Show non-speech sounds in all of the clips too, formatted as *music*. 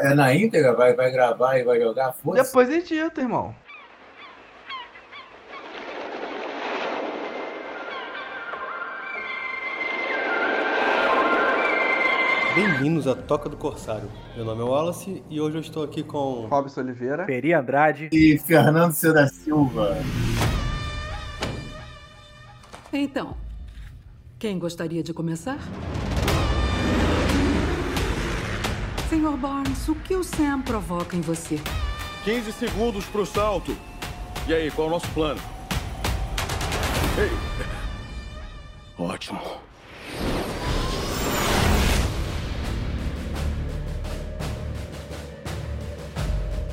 É na íntegra? Vai, vai gravar e vai jogar? Força. Depois edita, irmão. Bem-vindos à Toca do Corsário. Meu nome é Wallace e hoje eu estou aqui com. Robson Oliveira. Peri Andrade. E Fernando C. da Silva. Então, quem gostaria de começar? Senhor Barnes, o que o Sam provoca em você? 15 segundos pro salto. E aí, qual é o nosso plano? Ei. Ótimo.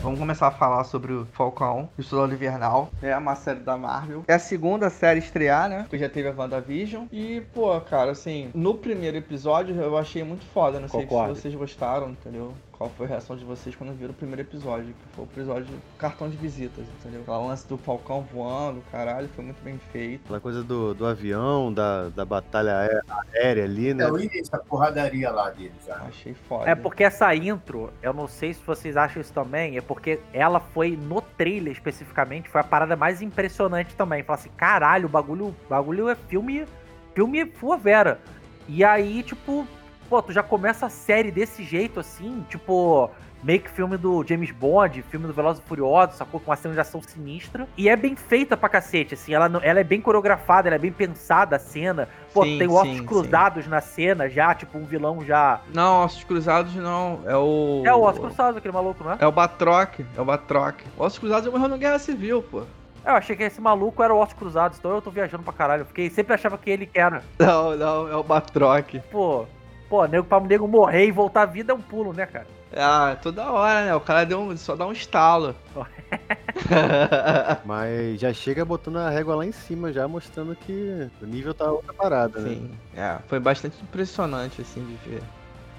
Vamos começar a falar sobre o Falcão e o Soldado Invernal. É uma série da Marvel. É a segunda série a estrear, né? Que já teve a WandaVision. E, pô, cara, assim, no primeiro episódio eu achei muito foda. Não sei Concordo. se vocês gostaram, entendeu? Qual foi a reação de vocês quando viram o primeiro episódio? Que foi o episódio cartão de visitas, entendeu? O lance do Falcão voando, caralho, foi muito bem feito. Aquela coisa do, do avião, da, da batalha aé- aérea ali, né? É o início, a porradaria lá dele já. Achei foda. É porque essa intro, eu não sei se vocês acham isso também, é porque ela foi no trailer especificamente, foi a parada mais impressionante também. Fala assim, caralho, o bagulho, bagulho é filme, filme full vera. E aí, tipo, pô, tu já começa a série desse jeito assim, tipo, meio que filme do James Bond, filme do Velozes e Furiosos, sacou? Com uma cena de ação sinistra. E é bem feita pra cacete, assim, ela, não- ela é bem coreografada, ela é bem pensada a cena. Pô, Sim, tem ossos sim, cruzados na cena já, tipo, um vilão já Não, Ossos Cruzados não. É o. é o Oscar Cruzados, aquele maluco, não é? É o Batroc. É o Batroc. Ossos Cruzados morreu na Guerra Civil, pô. Eu achei que esse maluco era o Oscar Cruzados, então eu tô viajando pra caralho. Eu fiquei, sempre achava que ele era. Não, não, é o Batroc. Pô, pô, nego pra nego morrer e voltar à vida é um pulo, né, cara? Ah, toda hora, né? O cara deu um, só dá um estalo. *laughs* Mas já chega botando a régua lá em cima, já mostrando que o nível tá outra parada, né? Sim, é. Foi bastante impressionante, assim, de ver.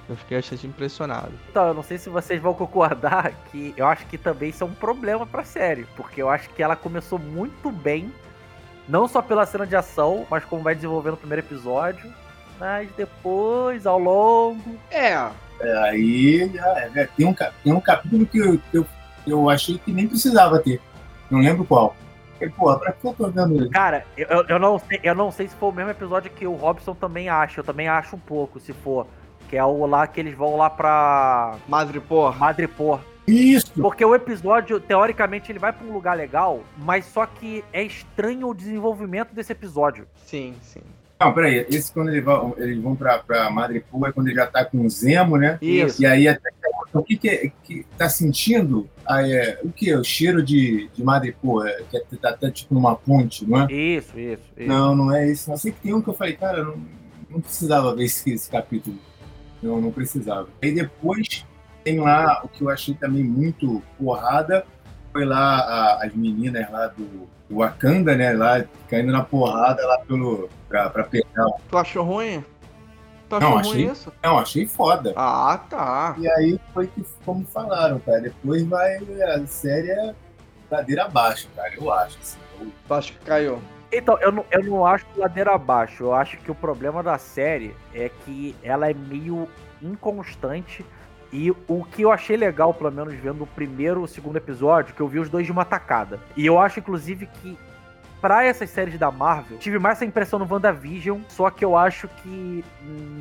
Eu fiquei bastante impressionado. Então, eu não sei se vocês vão concordar que eu acho que também isso é um problema pra série. Porque eu acho que ela começou muito bem, não só pela cena de ação, mas como vai desenvolvendo o primeiro episódio. Mas depois, ao longo. É, É, aí é, né? tem, um, tem um capítulo que eu, eu, eu achei que nem precisava ter. Não lembro qual. Falei, porra, pra que eu tô vendo ele? Cara, eu, eu- eu não sei, eu não sei se foi o mesmo episódio que o Robson também acha. Eu também acho um pouco, se for. Que é o lá que eles vão lá pra Madripoor. Madripoor. Isso! Porque o episódio, teoricamente, ele vai pra um lugar legal, mas só que é estranho o desenvolvimento desse episódio. Sim, sim. Não, peraí. Esse quando eles vão, eles vão pra, pra Madripoor é quando ele já tá com o Zemo, né? Isso. E aí até o que, que, é- que tá sentindo? Ah, é, o que? O cheiro de, de Madripoor, é, que é- tá até tipo numa ponte, não é? Isso, isso, isso. Não, não é isso. Não sei que tem um que eu falei, cara, não, não precisava ver esse, esse capítulo. Não, não precisava. Aí depois tem lá o que eu achei também muito porrada. Foi lá a- as meninas lá do, do Wakanda, né? Lá caindo na porrada lá pelo. pra, pra pegar. Tu achou ruim? Tu Não, achou ruim achei- isso? Não, achei foda. Ah, tá. E aí foi que, como falaram, cara. Depois vai. A série é ladeira abaixo, cara. Eu acho. Assim. Eu- Tu acha que caiu? Então, eu não, eu não acho ladeira abaixo. Eu acho que o problema da série é que ela é meio inconstante. E o que eu achei legal, pelo menos vendo o primeiro o segundo episódio, que eu vi os dois de uma tacada. E eu acho, inclusive, que pra essas séries da Marvel, tive mais essa impressão no WandaVision, só que eu acho que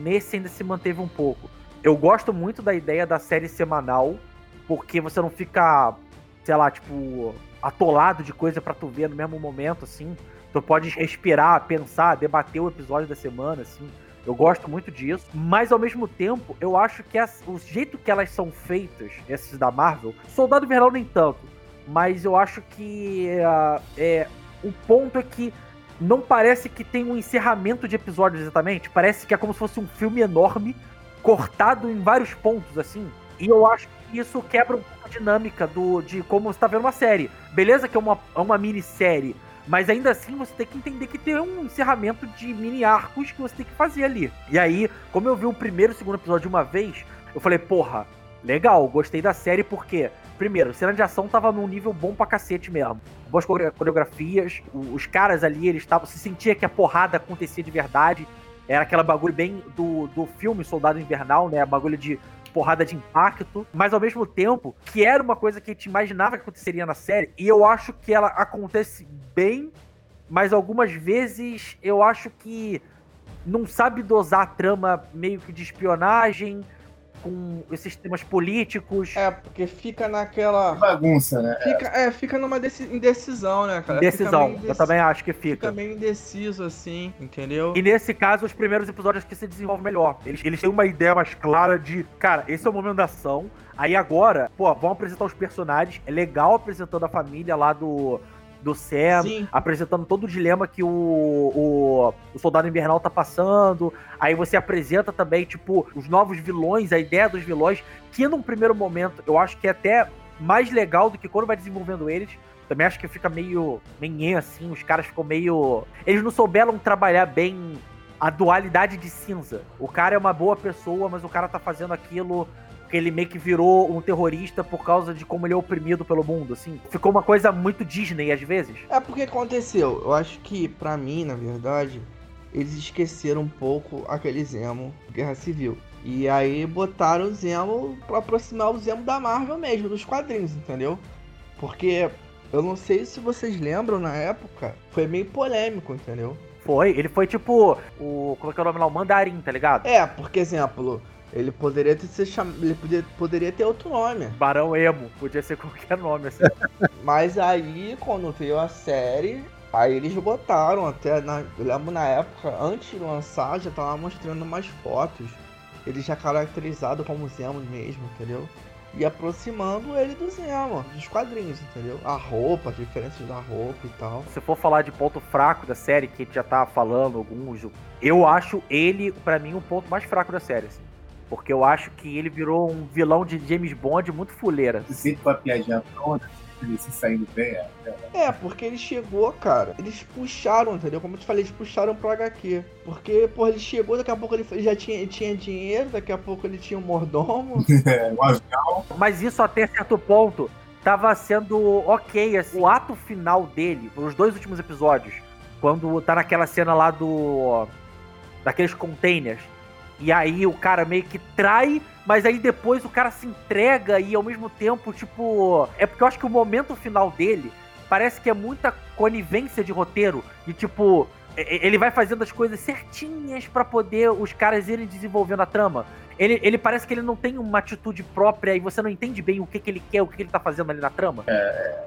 nesse ainda se manteve um pouco. Eu gosto muito da ideia da série semanal, porque você não fica, sei lá, tipo, atolado de coisa pra tu ver no mesmo momento, assim. Tu pode respirar, pensar, debater o episódio da semana, assim. Eu gosto muito disso. Mas ao mesmo tempo, eu acho que as- o jeito que elas são feitas, esses da Marvel, Soldado Invernal nem tanto. Mas eu acho que ah, é, o ponto é que não parece que tem um encerramento de episódios exatamente. Parece que é como se fosse um filme enorme, cortado em vários pontos, assim. E eu acho que isso quebra um pouco a dinâmica do, de como você tá vendo uma série. Beleza que é uma, é uma minissérie, mas ainda assim você tem que entender que tem um encerramento de mini arcos que você tem que fazer ali. E aí, como eu vi o primeiro e o segundo episódio de uma vez, eu falei, porra, legal, gostei da série porque, primeiro, cena de ação tava num nível bom pra cacete mesmo. Boas core- coreografias, os caras ali, eles estavam. Se sentia que a porrada acontecia de verdade. Era aquela bagulho bem do, do filme Soldado Invernal, né? Bagulho de porrada de impacto, mas ao mesmo tempo que era uma coisa que a gente imaginava que aconteceria na série, e eu acho que ela acontece bem, mas algumas vezes eu acho que não sabe dosar a trama meio que de espionagem, com esses temas políticos. É, porque fica naquela. Bagunça, né? Fica, é, fica numa indecisão, né, cara? Decisão, indeciso, eu também acho que fica. Fica meio indeciso, assim, entendeu? E nesse caso, os primeiros episódios que se desenvolvem melhor. Eles, eles têm uma ideia mais clara de, cara, esse é o momento da ação. Aí agora, pô, vão apresentar os personagens. É legal apresentando a família lá do do Sam, Sim. apresentando todo o dilema que o, o, o, Soldado Invernal tá passando. Aí você apresenta também, tipo, os novos vilões, a ideia dos vilões, que num primeiro momento eu acho que é até mais legal do que quando vai desenvolvendo eles. Também acho que fica meio menhê, assim, os caras ficam meio. Eles não souberam trabalhar bem a dualidade de cinza. O cara é uma boa pessoa, mas o cara tá fazendo aquilo que ele meio que virou um terrorista por causa de como ele é oprimido pelo mundo, assim. Ficou uma coisa muito Disney às vezes. É porque aconteceu. Eu acho que, para mim, na verdade, eles esqueceram um pouco aquele Zemo Guerra Civil. E aí botaram o Zemo pra aproximar o Zemo da Marvel mesmo, dos quadrinhos, entendeu? Porque eu não sei se vocês lembram na época, foi meio polêmico, entendeu? Foi, ele foi tipo o. Como é que é o nome lá? O Mandarim, tá ligado? É, porque, exemplo, ele poderia ter se cham... ele podia... poderia ter outro nome. Barão Emo, podia ser *laughs* qualquer nome assim. Mas aí quando veio a série, aí eles botaram até na, eu lembro na época, antes de lançar, já tava mostrando mais fotos. Ele já caracterizado como Zemo mesmo, entendeu? E aproximando ele do Zemo, dos quadrinhos, entendeu? A roupa, as diferenças da roupa e tal. Se for falar de ponto fraco da série, que a gente já tá falando alguns, eu acho ele, para mim, o um ponto mais fraco da série. Assim. Porque eu acho que ele virou um vilão de James Bond muito fuleira. Sempre com a piadinha pronta, ele se saindo bem. É, é, porque ele chegou, cara. Eles puxaram, entendeu? Como eu te falei, eles puxaram pro HQ. Porque, pô, ele chegou, daqui a pouco ele já tinha, ele tinha dinheiro, daqui a pouco ele tinha um mordomo. *laughs* é, um avião. Mas isso até certo ponto tava sendo ok, assim. O ato final dele, os dois últimos episódios, quando tá naquela cena lá do. daqueles containers e aí o cara meio que trai, mas aí depois o cara se entrega e ao mesmo tempo, tipo. É porque eu acho que o momento final dele parece que é muita conivência de roteiro. E tipo, ele vai fazendo as coisas certinhas para poder os caras irem desenvolvendo a trama. Ele, ele parece que ele não tem uma atitude própria e você não entende bem o que, que ele quer, o que, que ele tá fazendo ali na trama. É.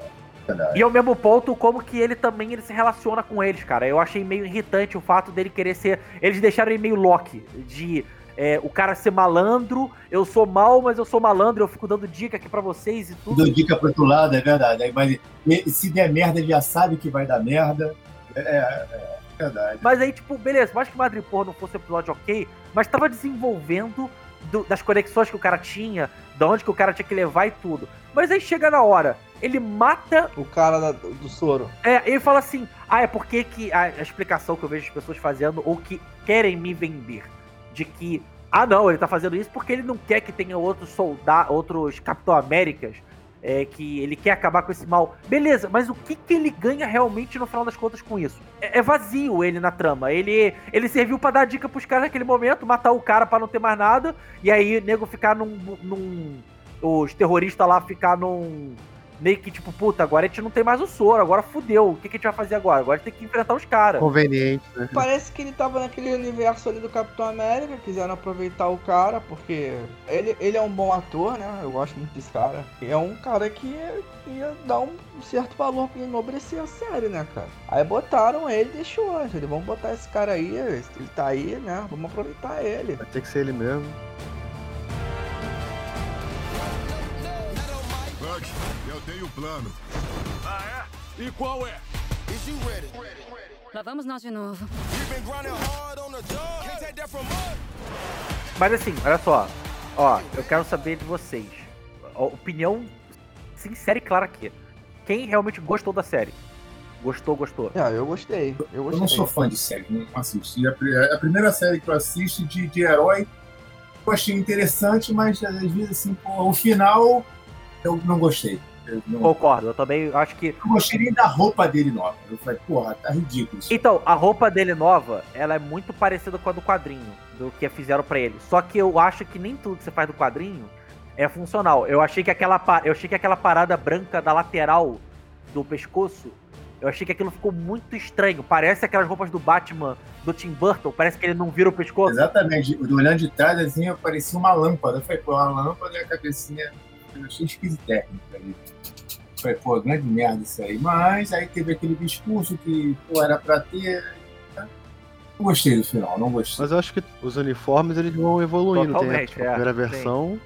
E ao mesmo ponto, como que ele também ele se relaciona com eles, cara. Eu achei meio irritante o fato dele querer ser. Eles deixaram ele meio Loki, de é, o cara ser malandro, eu sou mal, mas eu sou malandro, eu fico dando dica aqui para vocês e tudo. Dando dica pro outro lado, é verdade. Aí vai, se der merda, ele já sabe que vai dar merda. É, é, é verdade. Mas aí, tipo, beleza, mais que Madrid Porra não fosse um episódio ok, mas tava desenvolvendo do, das conexões que o cara tinha, de onde que o cara tinha que levar e tudo. Mas aí chega na hora, ele mata. O cara da, do soro. É, ele fala assim: ah, é porque que. A, a, explicação que eu vejo as pessoas fazendo, ou que querem me vender, de que. Ah, não, ele tá fazendo isso porque ele não quer que tenha outros soldados, outros Capitão Américas é, que ele quer acabar com esse mal. Beleza, mas o que, que ele ganha realmente no final das contas com isso? É, é vazio ele na trama. Ele, ele serviu para dar dica pros caras naquele momento, matar o cara para não ter mais nada, e aí o nego ficar num, num. Os terroristas lá ficar num meio que tipo, puta, agora a gente não tem mais o soro, agora fudeu. O que, que a gente vai fazer agora? Agora a gente tem que enfrentar os caras. Conveniente, né? Parece que ele tava naquele universo ali do Capitão América, quiseram aproveitar o cara, porque ele, ele é um bom ator, né? Eu gosto muito desse cara. É um cara que ia, ia dar um certo valor pra enobrecer a série, né, cara? Aí botaram ele e deixou. Eles vamos botar esse cara aí, ele tá aí, né? Vamos aproveitar ele. Vai ter que ser ele mesmo. Eu tenho um plano. Ah, é? E qual é? Lá vamos nós de novo. Mas assim, olha só. Ó, eu quero saber de vocês. Opinião sincera e clara aqui. Quem realmente gostou da série? Gostou, gostou? Ah, eu gostei. Eu, gostei. eu não sou fã de série, não assisti. A, a primeira série que eu assisto de, de herói eu achei interessante, mas às vezes assim, pô, o final eu não gostei. Eu não- Concordo, eu também acho que. não gostei nem da roupa dele nova. Eu falei, porra, tá ridículo. isso. Então, a roupa dele nova, ela é muito parecida com a do quadrinho, do que fizeram pra ele. Só que eu acho que nem tudo que você faz do quadrinho é funcional. Eu achei que aquela, eu achei que aquela parada branca da lateral do pescoço, eu achei que aquilo ficou muito estranho. Parece aquelas roupas do Batman do Tim Burton, parece que ele não vira o pescoço. Exatamente. Olhando de trás, assim, parecia uma lâmpada. Eu falei, pô, uma lâmpada e a cabecinha. Eu achei esquisito técnico ali. Falei, pô, grande merda isso aí. Mas aí teve aquele discurso que, pô, era pra ter. Não gostei do final, não gostei. Mas eu acho que os uniformes eles vão evoluindo. Tem a é, primeira versão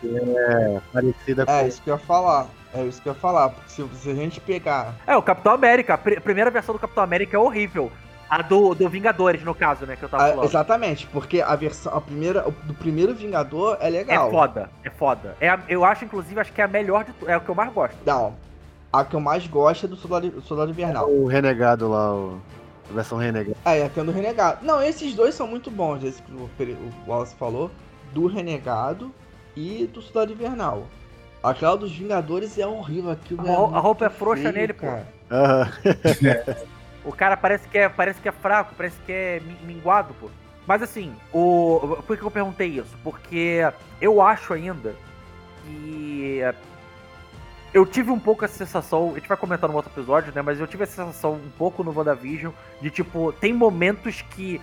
que é parecida com. É, isso que eu ia falar. É isso que eu ia falar. Porque se, se a gente pegar. É, o Capitão América, a pri- primeira versão do Capitão América é horrível. A do, do Vingadores, no caso, né, que eu tava Ah, falando. exatamente, porque a versão. A primeira. o Do primeiro Vingador é É legal. foda, é foda. É a- eu acho, inclusive, acho que é a melhor de tu- É o que eu mais gosto. Não. A que eu mais gosto é do Soldado, Soldado Invernal. o renegado lá, o... a versão renegada. É, e até do Renegado. Não, esses dois são muito bons, esse que o, o Wallace falou. Do Renegado e do Soldado Invernal. Aquela dos Vingadores é horrível. Aquilo A é a roupa é frouxa feio, nele, pô. cara. *laughs* O cara parece que é, parece que é fraco, parece que é mi- minguado, pô. Mas assim, o, por que eu perguntei isso? Porque eu acho ainda que eu tive um pouco essa sensação, a gente vai comentar no outro episódio, né? Mas eu tive essa sensação um pouco no WandaVision de tipo, tem momentos que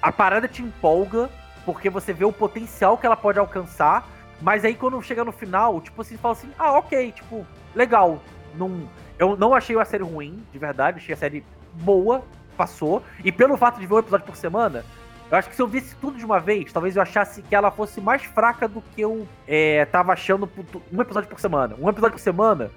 a parada te empolga porque você vê o potencial que ela pode alcançar, mas aí quando chega no final, tipo assim, fala assim, ah, ok, tipo, legal. Não, eu não achei a série ruim, de verdade, achei a série boa, passou. E pelo fato de ver um episódio por semana, eu acho que se eu visse tudo de uma vez, talvez eu achasse que ela fosse mais fraca do que eu é, tava achando um episódio por semana. Um episódio por semana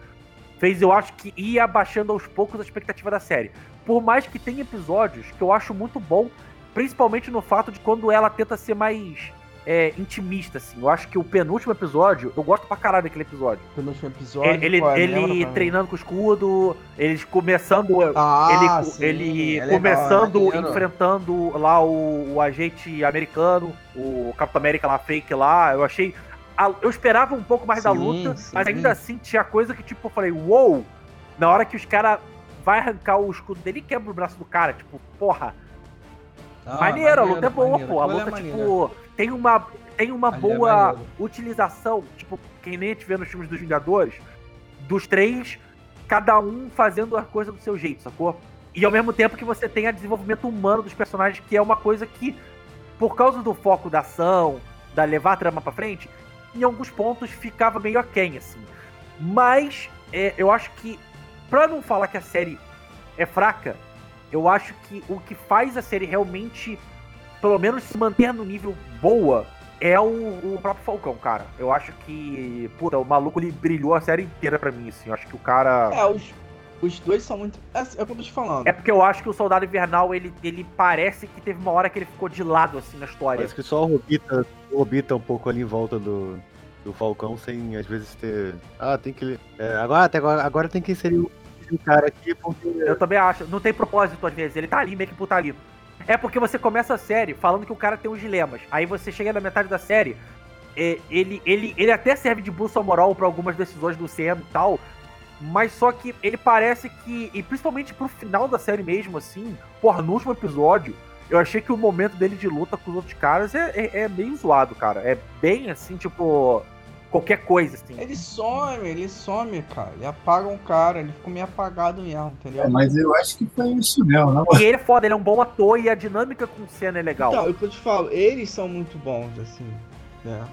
fez, eu acho que ia abaixando aos poucos a expectativa da série. Por mais que tenha episódios que eu acho muito bom, principalmente no fato de quando ela tenta ser mais é, intimista, assim. Eu acho que o penúltimo episódio, eu gosto pra caralho daquele episódio. Penúltimo episódio. Ele, é? ele treinando com o escudo, eles começando. Ah, ele sim, ele é começando, é maneiro. enfrentando lá o, o agente americano, o Capitão América lá, fake lá. Eu achei. Eu esperava um pouco mais da Sim, luta, sim. mas ainda assim tinha coisa que, tipo, eu falei, uou! Na hora que os caras vai arrancar o escudo dele e quebra o braço do cara, tipo, porra, Ah, maneiro, a luta é boa, maneiro, pô. A aquilo é luta, maneiro. Tem uma, tem uma é boa utilização, tipo, quem nem a gente vê nos filmes dos Vingadores, dos três, cada um fazendo a coisa do seu jeito, sacou? E ao mesmo tempo que você tem a desenvolvimento humano dos personagens, que é uma coisa que, por causa do foco da ação, da levar a trama pra frente, em alguns pontos ficava meio aquém, assim. Mas é, eu acho que, pra não falar que a série é fraca, eu acho que o que faz a série realmente, pelo menos se manter no nível boa, é o, o próprio Falcão, cara. Eu acho que, puta, o maluco ele brilhou a série inteira pra mim, assim. Eu acho que o cara. É, os, os dois são muito. É, é o que eu tô te falando. É porque eu acho que o Soldado Invernal, ele, ele parece que teve uma hora que ele ficou de lado, assim, na história. Parece que só orbita, orbita um pouco ali em volta do, do Falcão, sem às vezes ter. Ah, tem que. É, agora, até agora, agora tem que inserir o, o cara aqui, porque. Eu também acho. Não tem propósito às vezes. Ele tá ali meio que por tá ali. É porque você começa a série falando que o cara tem uns dilemas. Aí você chega na metade da série, é, ele, ele, ele até serve de bússola moral pra algumas decisões do CM e tal. Mas só que ele parece que. E principalmente pro final da série mesmo, assim, porra, no último episódio, eu achei que o momento dele de luta com os outros caras é, é, é meio zoado, cara. É bem assim, tipo. Qualquer coisa, assim. Ele some, ele some, cara. Ele apaga um cara, ele ficou meio apagado mesmo, entendeu? É, mas eu acho que foi isso mesmo, não? E ele é foda, ele é um bom ator e a dinâmica com o Senna é legal. Então, é o que eu te falo, eles são muito bons, assim, né?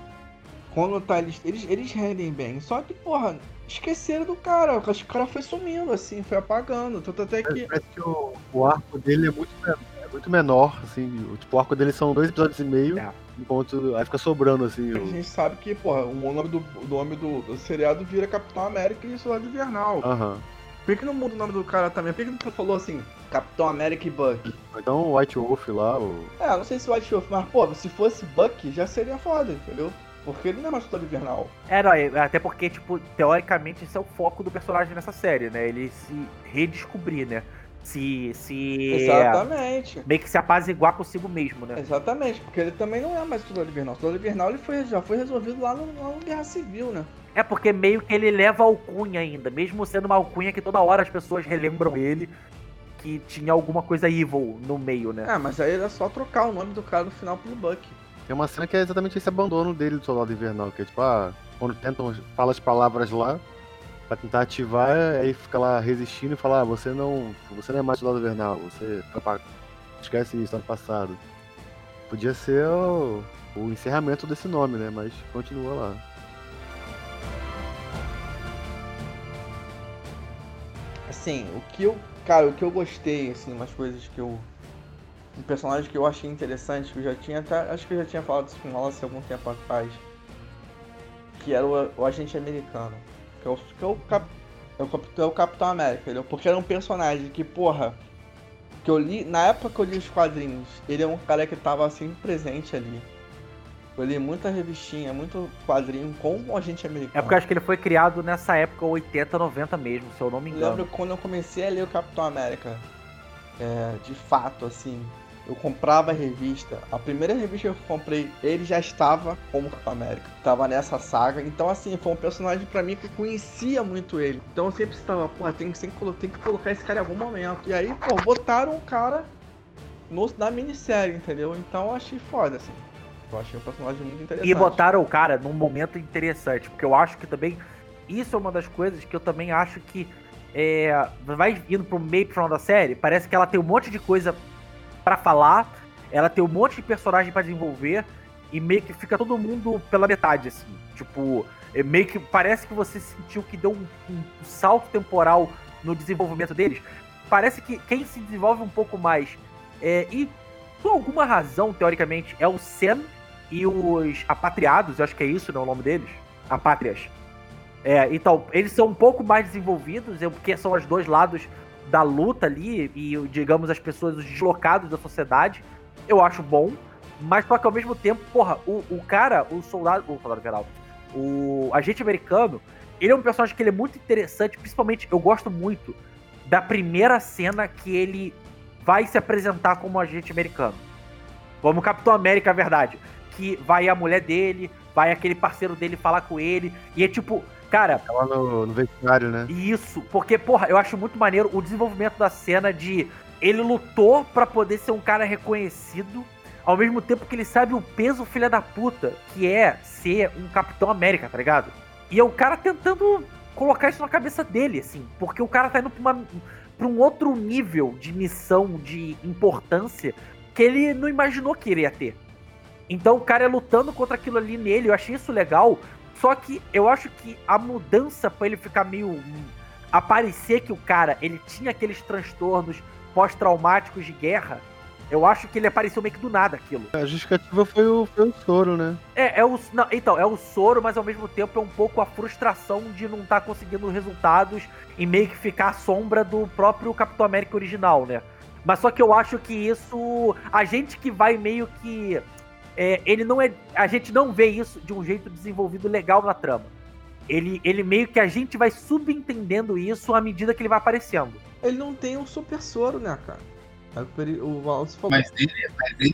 Quando tá, eles, eles, eles rendem bem. Só que, porra, esqueceram do cara. Acho que o cara foi sumindo, assim, foi apagando. Tanto até que. Parece que o, o arco dele é muito, é muito menor, assim. O, tipo, o arco dele são dois episódios e meio. É. Enquanto. Aí fica sobrando, assim. A O... gente sabe que, porra, o nome do, o nome do, do seriado vira Capitão América e Soldado Invernal. Aham. Por que não muda o nome do cara também? Por que não falou assim, Capitão América e Buck? Então o White Wolf lá, o. É, não sei se o White Wolf, mas, pô, se fosse Buck, já seria foda, entendeu? Porque ele não é mais Soldado Invernal. É, não, é- até porque, tipo, teoricamente esse é o foco do personagem nessa série, né? Ele se redescobrir, né? Se. se Exatamente. meio que se apaziguar consigo mesmo, né? Exatamente, porque ele também não é mais Soldado Invernal. O Soldado Invernal ele foi, já foi resolvido lá no, lá no Guerra Civil, né? É porque meio que ele leva a alcunha ainda, mesmo sendo uma alcunha que toda hora as pessoas relembram ele que tinha alguma coisa evil no meio, né? É, mas aí era só trocar o nome do cara no final pelo Buck. Tem uma cena que é exatamente esse abandono dele do Soldado Invernal, que é tipo, ah, quando tentam, fala as palavras lá, pra tentar ativar, aí fica lá resistindo e fala, ah, você não. Você não é mais Soldado Invernal, você foi pra... esquece isso, ano passado. Podia ser o, o encerramento desse nome, né? Mas continua lá. Assim, o que eu. Cara, o que eu gostei, assim, umas coisas que eu. Um personagem que eu achei interessante, que eu já tinha até. Acho que eu já tinha falado isso com o Wallace algum tempo atrás. Que era o, o agente americano. Que é o, que é o, cap, é o, cap- é o Capitão América, entendeu? Porque era um personagem que, porra. Que eu li. Na época que eu li os quadrinhos, ele é um cara que tava sempre presente ali. Eu li muita revistinha, muito quadrinho com o agente americano. É porque eu acho que ele foi criado nessa época 80, 90 mesmo, se eu não me Eu engano. lembro quando eu comecei a ler o Capitão América, é, de fato, assim, eu comprava a revista. A primeira revista que eu comprei, ele já estava como Capitão América. Tava nessa saga. Então, assim, foi um personagem pra mim que eu conhecia muito ele. Então eu sempre estava, pô, tem tem, tem que colocar esse cara em algum momento. E aí, pô, botaram o cara no, na minissérie, entendeu? Então eu achei foda, assim. Eu achei um personagem muito interessante. E botaram o cara num momento interessante, porque eu acho que também. Isso é uma das coisas que eu também acho que. é, vai indo pro meio pro final da série, parece que ela tem um monte de coisa pra falar, ela tem um monte de personagem pra desenvolver, e meio que fica todo mundo pela metade, assim. Tipo, é meio que parece que você sentiu que deu um, um salto temporal no desenvolvimento deles. Parece que quem se desenvolve um pouco mais, é, e por alguma razão, teoricamente, é o Sam e os apatriados, eu acho que é isso, não é o nome deles? Apátrias. É, então, eles são um pouco mais desenvolvidos, é porque são os dois lados da luta ali, e, digamos, as pessoas, os deslocados da sociedade. Eu acho bom, mas só que ao mesmo tempo, porra, o, o cara, o soldado, o soldado geral, o agente americano, ele é um personagem que ele é muito interessante, principalmente, eu gosto muito da primeira cena que ele vai se apresentar como agente americano. Como Capitão América, é verdade. Que vai a mulher dele, vai aquele parceiro dele falar com ele. E é tipo, cara, Tá lá no, no vestiário, né? isso. Porque, porra, eu acho muito maneiro o desenvolvimento da cena de ele lutou pra poder ser um cara reconhecido. Ao mesmo tempo que ele sabe o peso filha da puta que é ser um Capitão América, tá ligado? E é o cara tentando colocar isso na cabeça dele, assim. Porque o cara tá indo pra, uma, pra um outro nível de missão, de importância, que ele não imaginou que iria ter. Então o cara é lutando contra aquilo ali nele, eu achei isso legal. Só que eu acho que a mudança pra ele ficar meio. aparecer que o cara ele tinha aqueles transtornos pós-traumáticos de guerra. Eu acho que ele apareceu meio que do nada aquilo. A justificativa foi o, foi o soro, né? É, é o. Não, então, é o soro, mas ao mesmo tempo é um pouco a frustração de não estar conseguindo resultados e meio que ficar à sombra do próprio Capitão América original, né? Mas só que eu acho que isso. A gente que vai meio que. É, ele não é. A gente não vê isso de um jeito desenvolvido legal na trama. Ele, ele meio que a gente vai subentendendo isso à medida que ele vai aparecendo. Ele não tem um super soro, né, cara? É o ele- o Wallace falou. Mas ele, mas ele,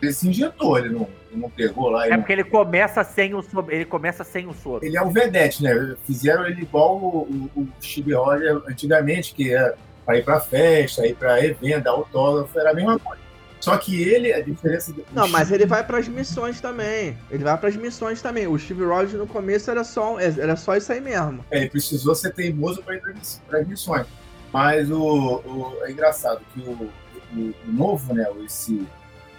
ele se injetou, ele não, ele não pegou lá. Ele, É não- porque ele começa sem o soro. Ele começa sem o soro. ele é o vedete, né? Fizeram ele igual o, o, o Steve Rogers antigamente, que era para ir para festa, ir para evento, autógrafo, era a mesma coisa. Só que ele, a diferença do. Não, mas ele vai pras missões também. Ele vai pras missões também. O Steve Rogers no começo era só, era só isso aí mesmo. É, ele precisou ser teimoso para ir para as missões. Mas o, o- é engraçado que o, o- o novo, né, o- esse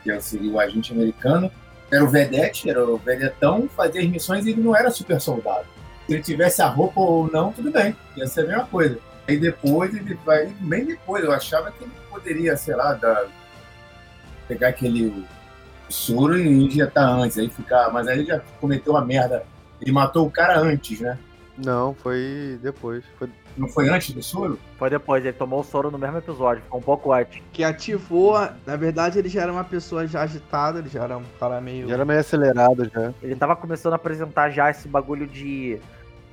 que seria o agente americano, era o vedete, era o vedetão, fazia as missões e ele não era super soldado. Se ele tivesse a roupa ou não, tudo bem, ia ser a mesma coisa. Aí depois ele vai, bem depois, eu achava que ele poderia, sei lá, dar- pegar aquele soro e injetar antes, aí ficar, mas aí ele já cometeu uma merda. Ele matou o cara antes, né? Não, foi depois. Foi... Não foi antes do soro? Foi depois, ele tomou o soro no mesmo episódio, ficou um pouco antes. Que ativou. Na verdade, ele já era uma pessoa já agitada, ele já era um cara meio. Já era meio acelerado já. Ele tava começando a apresentar já esse bagulho de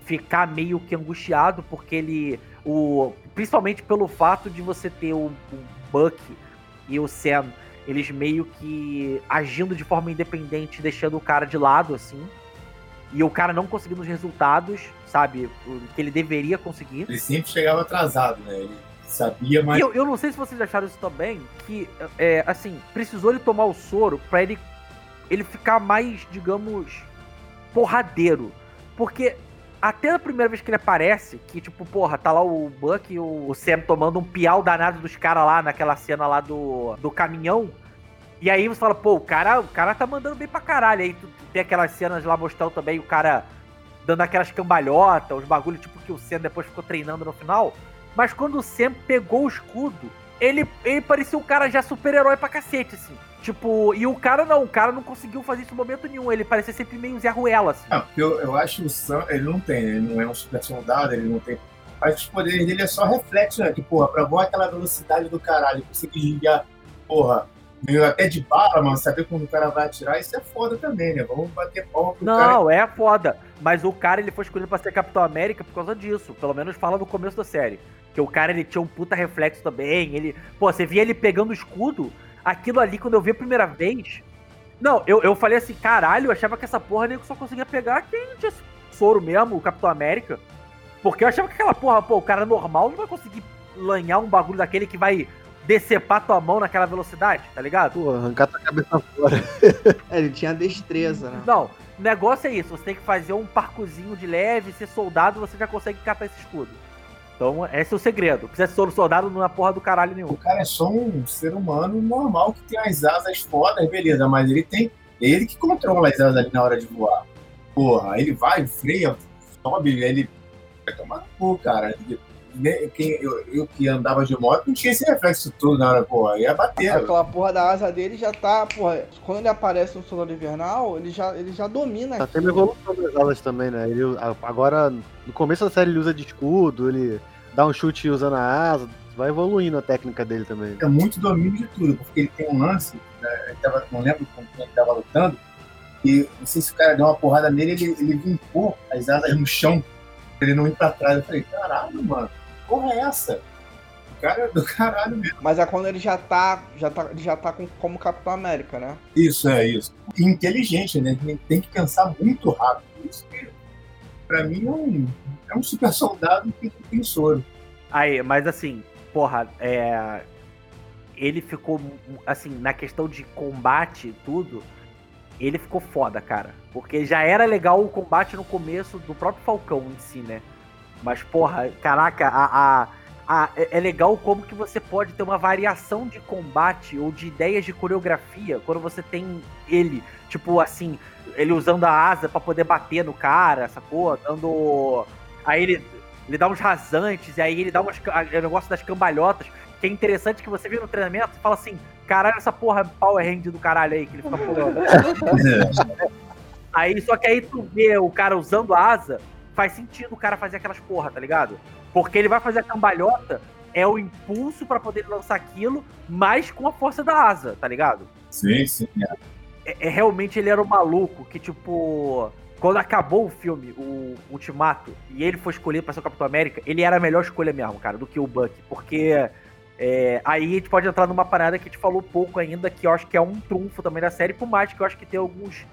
ficar meio que angustiado, porque ele. O, principalmente pelo fato de você ter o, o Buck e o Sam, eles meio que agindo de forma independente, deixando o cara de lado, assim. e o cara não conseguindo os resultados, sabe? O que ele deveria conseguir. Ele sempre chegava atrasado, né? Ele sabia, mas. E eu, eu não sei se vocês acharam isso também, que, é, assim, precisou ele tomar o soro pra ele, ele ficar mais, digamos, porradeiro. Porque até a primeira vez que ele aparece, que tipo, porra, tá lá o Buck e o Sam tomando um piau danado dos caras lá naquela cena lá do, do caminhão. E aí você fala, pô, o cara, o cara tá mandando bem pra caralho. Aí tu, tu tem aquelas cenas lá mostrando também o cara dando aquelas cambalhotas, os bagulhos tipo que o Sam depois ficou treinando no final. Mas quando o Sam pegou o escudo, ele, ele parecia um cara já super-herói pra cacete, assim. Tipo, e o cara não, o cara não conseguiu fazer isso em momento nenhum. Ele parecia sempre meio Zé Ruela, assim. Não, eu, eu acho que o Sam, ele não tem, ele não é um super soldado, ele não tem. Mas os poderes dele é só reflexo, né? Que, porra, pra voar aquela velocidade do caralho, conseguir ligar, porra, meio até de bala, mano, saber quando o cara vai atirar, isso é foda também, né? Vamos bater palma pro cara. Não, é foda. Mas o cara, ele foi escolhido pra ser Capitão América por causa disso. Pelo menos fala no começo da série. Que o cara, ele tinha um puta reflexo também. Ele, pô, você via ele pegando o escudo. Aquilo ali, quando eu vi a primeira vez. Não, eu, eu falei assim, caralho, eu achava que essa porra nem só conseguia pegar quem tinha soro mesmo, o Capitão América. Porque eu achava que aquela porra, pô, o cara normal não vai conseguir lanhar um bagulho daquele que vai decepar tua mão naquela velocidade, tá ligado? Pô, arrancar tua cabeça fora. *laughs* É, ele tinha destreza, né? Não, o negócio é isso, você tem que fazer um parcozinho de leve, ser soldado, você já consegue catar esse escudo. Então, esse é o segredo. Precisa ser soldado não é porra do caralho nenhum. O cara é só um ser humano normal que tem as asas fodas, beleza, mas ele tem. Ele que controla as asas ali na hora de voar. Porra, ele vai, freia, sobe, ele vai tomar no cu, cara. Ne- Quem, eu, eu que andava de moto não tinha esse reflexo todo na hora, porra, ia bater. Aquela porra da asa dele já tá, porra. Quando ele aparece no Soldado Invernal, ele já, ele já domina Tá tendo evolução das alas também, né? Ele, agora, no começo da série, ele usa de escudo, ele dá um chute usando a asa, vai evoluindo a técnica dele também. é muito domínio de tudo, porque ele tem um lance, né, ele tava, não lembro com quem ele tava lutando, e não sei se o cara deu uma porrada nele, ele, ele vincou as asas no chão, pra ele não ir pra trás. Eu falei, caralho, mano, porra é essa? O cara é do caralho mesmo. Mas é quando ele já tá. Já tá, ele já tá com, como Capitão América, né? Isso, é isso. E inteligente, né? Tem- Tem que pensar muito rápido. Isso que, pra mim, é um, é um super soldado que tem soro. Aí, mas assim, porra, é. Ele ficou, assim, na questão de combate e tudo, ele ficou foda, cara. Porque já era legal o combate no começo do próprio Falcão em si, né? Mas, porra, caraca, a, a, a- é legal como que você pode ter uma variação de combate ou de ideias de coreografia quando você tem ele, tipo assim, ele usando a asa pra poder bater no cara, sacou? Dando. Aí ele, ele dá uns rasantes, e aí ele dá umas, o negócio das cambalhotas, que é interessante que você vê no treinamento e fala assim: caralho, essa porra Power Hand do caralho aí, que ele fica pulando. *laughs* Aí, só que aí tu vê o cara usando a asa, faz sentido o cara fazer aquelas porra, tá ligado? Porque ele vai fazer a cambalhota, é o impulso pra poder lançar aquilo, mas com a força da asa, tá ligado? sim, sim. É, é- realmente ele era um maluco que, tipo. Quando acabou o filme, o Ultimato, e ele foi escolhido pra ser o Capitão América, ele era a melhor escolha mesmo, cara, do que o Buck. Porque é, aí a gente pode entrar numa parada que a gente falou pouco ainda, que eu acho que é um trunfo também da série, por mais que eu acho que tem alguns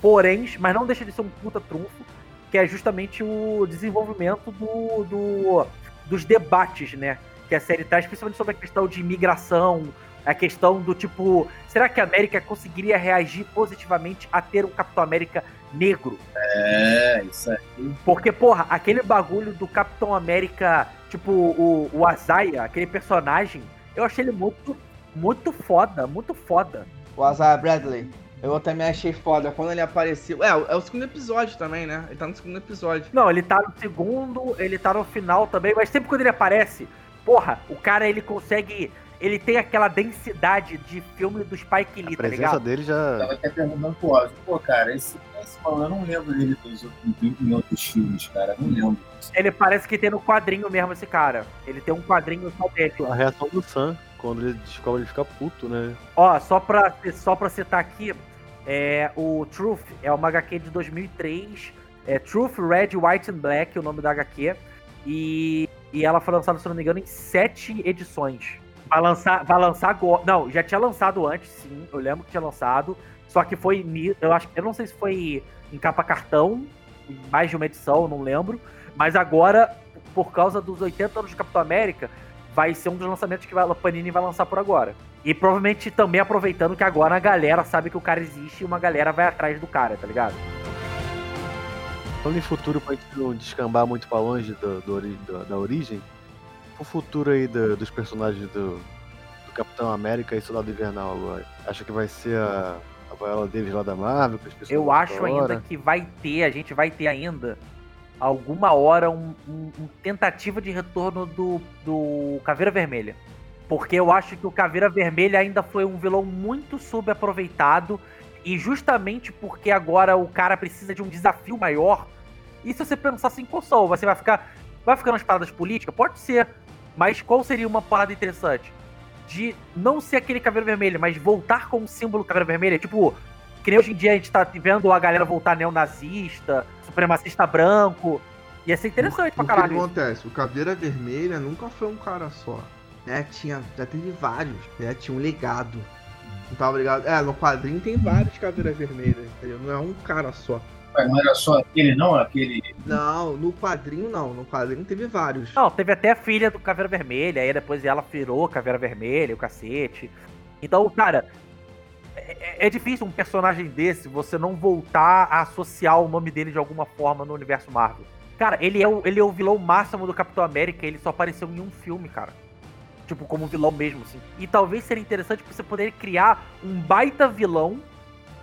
poréns, mas não deixa de ser um puta trunfo, que é justamente o desenvolvimento do, do- dos debates, né? Que a série traz, principalmente sobre a questão de imigração, a questão do tipo, será que a América conseguiria reagir positivamente a ter um Capitão América negro? É, isso aí. Porque, porra, aquele bagulho do Capitão América, tipo, o, o Azaia, aquele personagem, eu achei ele muito, muito foda, muito foda. O Azar Bradley. Eu também achei foda quando ele apareceu. É, é o segundo episódio também, né? Ele tá no segundo episódio. Não, ele tá no segundo, ele tá no final também, mas sempre quando ele aparece, porra, o cara ele consegue. Ele tem aquela densidade de filme do Spike A Lee, tá presença ligado? dele Eu já. tava até perguntando pro Ozzy, pô, cara, esse, esse maluco, eu não lembro dele dos outros, em outros filmes, cara, não lembro. Ele parece que tem no quadrinho mesmo esse cara. Ele tem um quadrinho só dele. A reação do Sam, quando ele descobre, ele fica puto, né? Ó, só pra, só pra citar aqui, é, o Truth é uma HQ de 2003. É Truth, Red, White and Black, o nome da HQ. E, e ela foi lançada, se não me engano, em sete edições. Vai lançar, vai lançar agora. Não, já tinha lançado antes, sim. Eu lembro que tinha lançado. Só que foi. Eu acho eu não sei se foi em capa cartão, mais de uma edição, não lembro. Mas agora, por causa dos 80 anos de Capitão América, vai ser um dos lançamentos que a Panini vai lançar por agora. E provavelmente também aproveitando que agora a galera sabe que o cara existe e uma galera vai atrás do cara, tá ligado? Falando em futuro, pra gente não descambar muito pra longe do, do do- da origem, o futuro aí do- dos personagens do, Capitão América e Soldado Invernal agora. Acha que vai ser a, a Viola Davis lá da Marvel? Eu acho ainda que vai ter, a gente vai ter ainda alguma hora um, um- um tentativa de retorno do, do Caveira Vermelha. Porque eu acho que o Caveira Vermelha ainda foi um vilão muito subaproveitado. E justamente porque agora o cara precisa de um desafio maior. E se você pensar assim, qual? Você vai ficar. Vai ficar nas paradas políticas? Pode ser. Mas qual seria uma parada interessante? De não ser aquele Caveira Vermelha, mas voltar com o símbolo Caveira Vermelha. Tipo, que nem hoje em dia a gente tá vendo a galera voltar neonazista, supremacista branco. Ia ser interessante pra Porque o que caralho. acontece? O Caveira Vermelha nunca foi um cara só. Né? Tinha, já teve vários, né? Tinha um legado. Não tava ligado? É, no quadrinho tem vários Caveiras Vermelhas, entendeu? Não é um cara só. Ué, Não era só aquele, não? Aquele. Não, no quadrinho não. No quadrinho teve vários. Não, teve até a filha do Caveira Vermelha, aí depois ela virou Caveira Vermelha, o cacete. Então, cara, é, é difícil um personagem desse você não voltar a associar o nome dele de alguma forma no universo Marvel. Cara, ele é o, ele é o vilão máximo do Capitão América, ele só apareceu em um filme, cara. Tipo, como vilão mesmo, assim. E talvez seria interessante você poder criar um baita vilão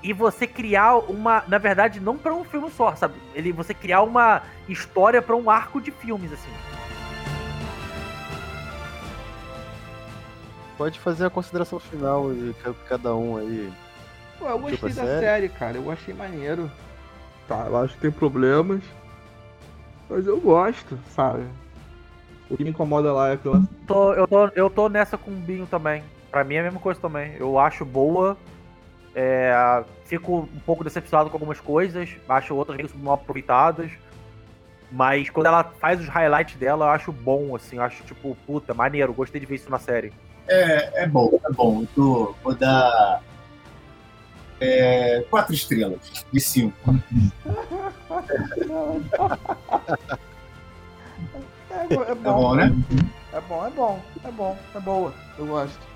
e você criar uma, na verdade, não pra um filme só, sabe? Ele, você criar uma história pra um arco de filmes, assim. Pode fazer a consideração final de ca- cada um aí. Pô, eu gostei Tipo, da sério? série, cara. Eu achei maneiro. Tá, eu acho que tem problemas. Mas eu gosto, sabe? O que me incomoda lá é aquela. Tô- eu, tô, eu tô nessa com o Binho também. Pra mim é a mesma coisa também. Eu acho boa. é, fico um pouco decepcionado com algumas coisas. Acho outras meio mal aproveitadas. Mas quando ela faz os highlights dela, eu acho bom, assim. Eu acho, tipo, puta, maneiro. Gostei de ver isso na série. É, é bom, é bom. Eu tô, vou dar. é, quatro estrelas de cinco. É, é Tá bom, bom, né? é bom, é bom, é bom, é boa. Eu gosto.